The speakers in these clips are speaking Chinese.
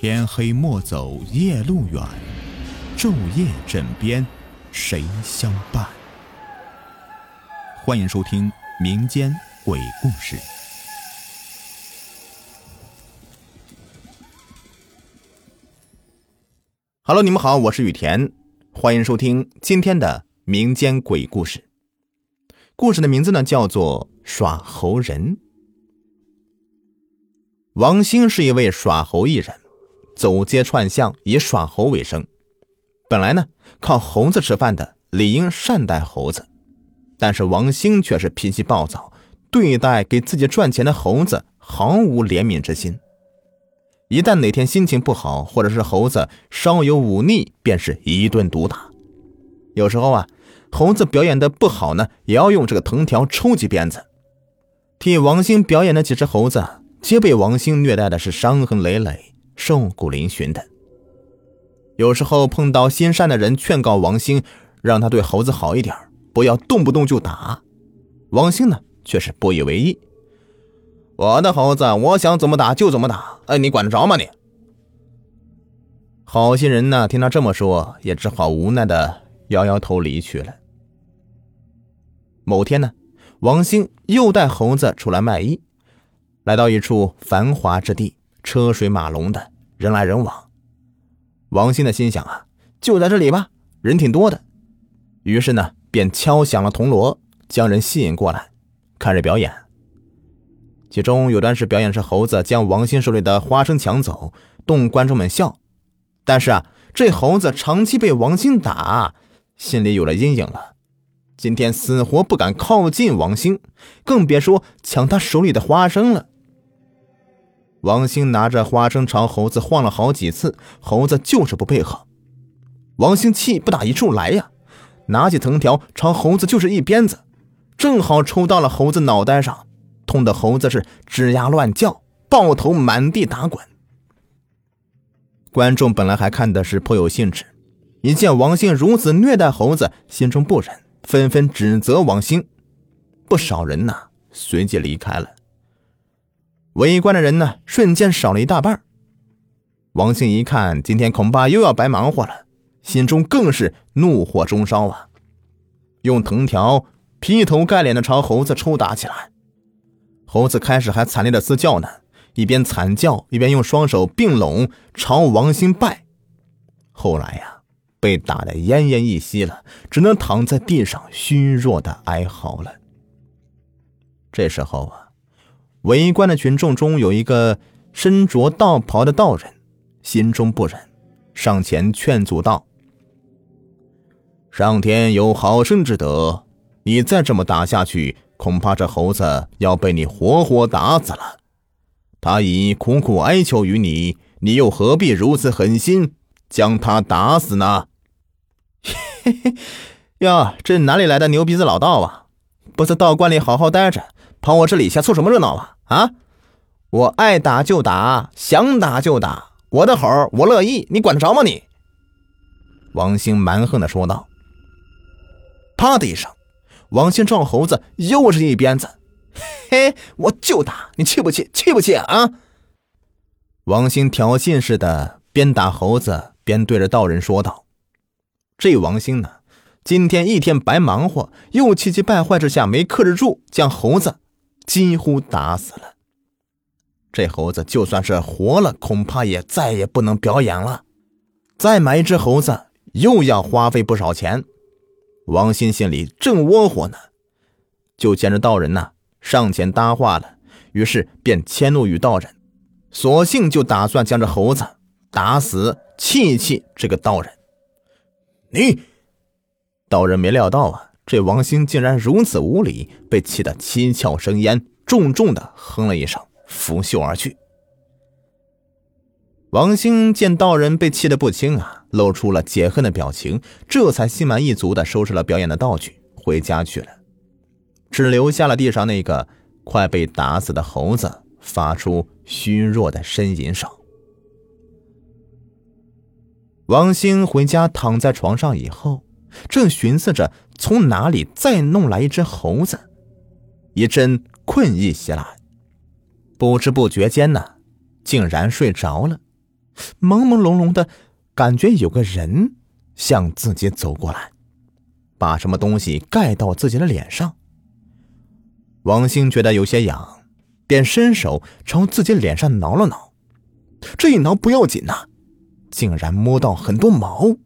天黑莫走夜路远，昼夜枕边谁相伴？欢迎收听民间鬼故事。Hello，你们好，我是雨田，欢迎收听今天的民间鬼故事。故事的名字呢叫做《耍猴人》。王兴是一位耍猴艺人，走街串巷以耍猴为生。本来呢，靠猴子吃饭的，理应善待猴子。但是王兴却是脾气暴躁，对待给自己赚钱的猴子毫无怜悯之心。一旦哪天心情不好，或者是猴子稍有忤逆，便是一顿毒打。有时候啊，猴子表演的不好呢，也要用这个藤条抽几鞭子。替王兴表演的几只猴子。皆被王兴虐待的是伤痕累累、瘦骨嶙峋的。有时候碰到心善的人劝告王兴，让他对猴子好一点，不要动不动就打。王兴呢，却是不以为意。我的猴子，我想怎么打就怎么打，哎，你管得着吗你？好心人呢，听他这么说，也只好无奈的摇摇头离去了。某天呢，王兴又带猴子出来卖艺。来到一处繁华之地，车水马龙的，人来人往。王兴的心想啊，就在这里吧，人挺多的。于是呢，便敲响了铜锣，将人吸引过来，看着表演。其中有段是表演是猴子将王鑫手里的花生抢走，逗观众们笑。但是啊，这猴子长期被王鑫打，心里有了阴影了。今天死活不敢靠近王兴，更别说抢他手里的花生了。王兴拿着花生朝猴子晃了好几次，猴子就是不配合。王兴气不打一处来呀，拿起藤条朝猴子就是一鞭子，正好抽到了猴子脑袋上，痛得猴子是吱呀乱叫，抱头满地打滚。观众本来还看的是颇有兴致，一见王兴如此虐待猴子，心中不忍，纷纷指责王兴。不少人呐，随即离开了。围观的人呢，瞬间少了一大半。王兴一看，今天恐怕又要白忙活了，心中更是怒火中烧啊！用藤条劈头盖脸的朝猴子抽打起来。猴子开始还惨烈的嘶叫呢，一边惨叫一边用双手并拢朝王兴拜。后来呀，被打得奄奄一息了，只能躺在地上虚弱的哀嚎了。这时候啊。围观的群众中有一个身着道袍的道人，心中不忍，上前劝阻道：“上天有好生之德，你再这么打下去，恐怕这猴子要被你活活打死了。他已苦苦哀求于你，你又何必如此狠心将他打死呢？”嘿嘿，哟，这哪里来的牛鼻子老道啊？不在道观里好好待着。跑我这里瞎凑什么热闹啊！啊，我爱打就打，想打就打，我的猴我乐意，你管得着吗你？王兴蛮横的说道。啪的一声，王兴撞猴子又是一鞭子，嘿，我就打你，气不气？气不气啊？王兴挑衅似的边打猴子边对着道人说道：“这王兴呢，今天一天白忙活，又气急败坏之下没克制住，将猴子。”几乎打死了。这猴子就算是活了，恐怕也再也不能表演了。再买一只猴子，又要花费不少钱。王鑫心里正窝火呢，就见着道人呐上前搭话了，于是便迁怒于道人，索性就打算将这猴子打死，气气这个道人。你，道人没料到啊。这王兴竟然如此无礼，被气得七窍生烟，重重的哼了一声，拂袖而去。王兴见道人被气得不轻啊，露出了解恨的表情，这才心满意足的收拾了表演的道具，回家去了，只留下了地上那个快被打死的猴子，发出虚弱的呻吟声。王兴回家躺在床上以后。正寻思着从哪里再弄来一只猴子，一阵困意袭来，不知不觉间呢，竟然睡着了。朦朦胧胧的感觉有个人向自己走过来，把什么东西盖到自己的脸上。王兴觉得有些痒，便伸手朝自己脸上挠了挠。这一挠不要紧呐，竟然摸到很多毛。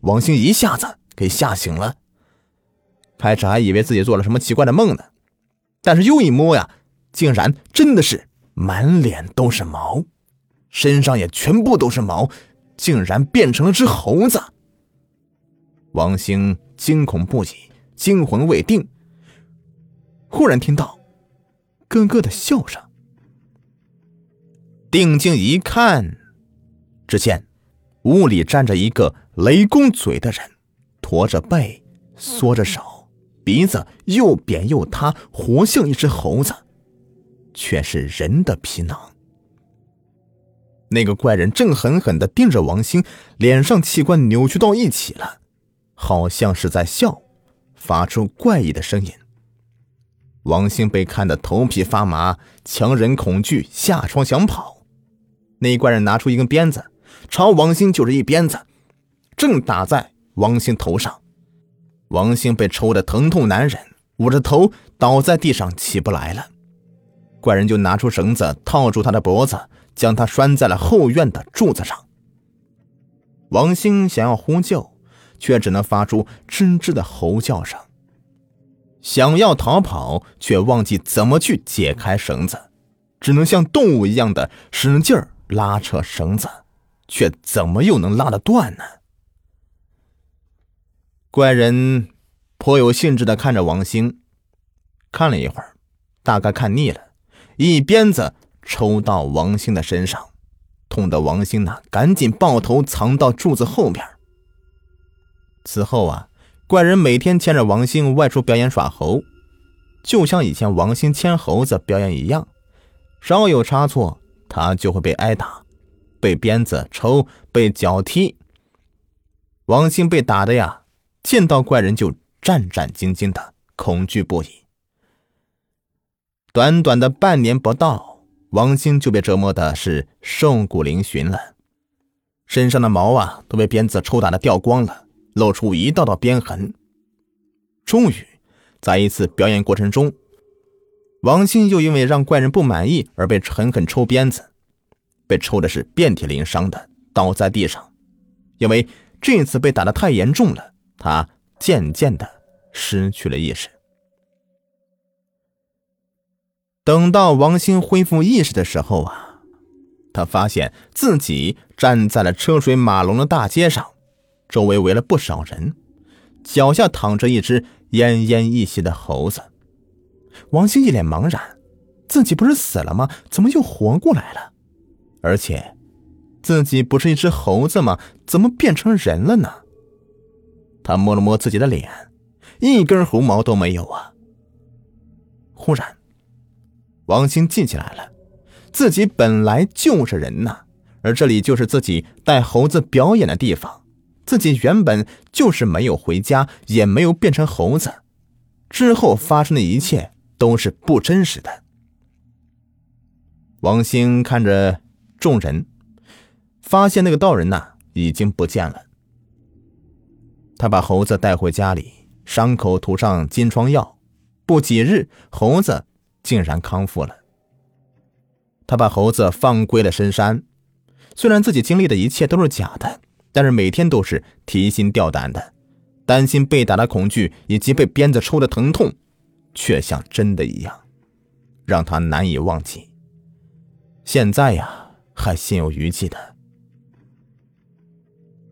王兴一下子给吓醒了，开始还以为自己做了什么奇怪的梦呢，但是又一摸呀，竟然真的是满脸都是毛，身上也全部都是毛，竟然变成了只猴子。王兴惊恐不已，惊魂未定，忽然听到咯咯的笑声，定睛一看，只见屋里站着一个。雷公嘴的人，驼着背，缩着手，鼻子又扁又塌，活像一只猴子，却是人的皮囊。那个怪人正狠狠地盯着王兴，脸上器官扭曲到一起了，好像是在笑，发出怪异的声音。王兴被看得头皮发麻，强忍恐惧，下床想跑。那怪人拿出一根鞭子，朝王兴就是一鞭子。正打在王兴头上，王兴被抽得疼痛难忍，捂着头倒在地上起不来了。怪人就拿出绳子套住他的脖子，将他拴在了后院的柱子上。王兴想要呼救，却只能发出吱吱的吼叫声；想要逃跑，却忘记怎么去解开绳子，只能像动物一样的使劲拉扯绳子，却怎么又能拉得断呢？怪人颇有兴致的看着王兴，看了一会儿，大概看腻了，一鞭子抽到王兴的身上，痛得王兴呢赶紧抱头藏到柱子后边。此后啊，怪人每天牵着王兴外出表演耍猴，就像以前王兴牵猴子表演一样，稍有差错，他就会被挨打，被鞭子抽，被脚踢。王兴被打的呀。见到怪人就战战兢兢的，恐惧不已。短短的半年不到，王兴就被折磨的是瘦骨嶙峋了，身上的毛啊都被鞭子抽打的掉光了，露出一道道鞭痕。终于，在一次表演过程中，王兴又因为让怪人不满意而被狠狠抽鞭子，被抽的是遍体鳞伤的，倒在地上。因为这次被打的太严重了。他渐渐的失去了意识。等到王兴恢复意识的时候啊，他发现自己站在了车水马龙的大街上，周围围了不少人，脚下躺着一只奄奄一息的猴子。王兴一脸茫然，自己不是死了吗？怎么又活过来了？而且，自己不是一只猴子吗？怎么变成人了呢？他摸了摸自己的脸，一根猴毛都没有啊！忽然，王兴记起来了，自己本来就是人呐，而这里就是自己带猴子表演的地方，自己原本就是没有回家，也没有变成猴子，之后发生的一切都是不真实的。王兴看着众人，发现那个道人呐已经不见了。他把猴子带回家里，伤口涂上金疮药，不几日，猴子竟然康复了。他把猴子放归了深山，虽然自己经历的一切都是假的，但是每天都是提心吊胆的，担心被打的恐惧以及被鞭子抽的疼痛，却像真的一样，让他难以忘记。现在呀，还心有余悸的，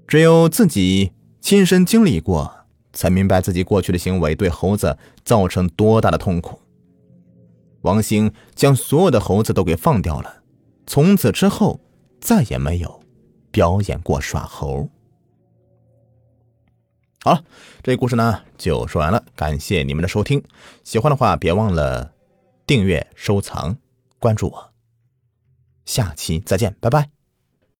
只有自己。亲身经历过，才明白自己过去的行为对猴子造成多大的痛苦。王兴将所有的猴子都给放掉了，从此之后再也没有表演过耍猴。好了，这故事呢就说完了，感谢你们的收听，喜欢的话别忘了订阅、收藏、关注我，下期再见，拜拜。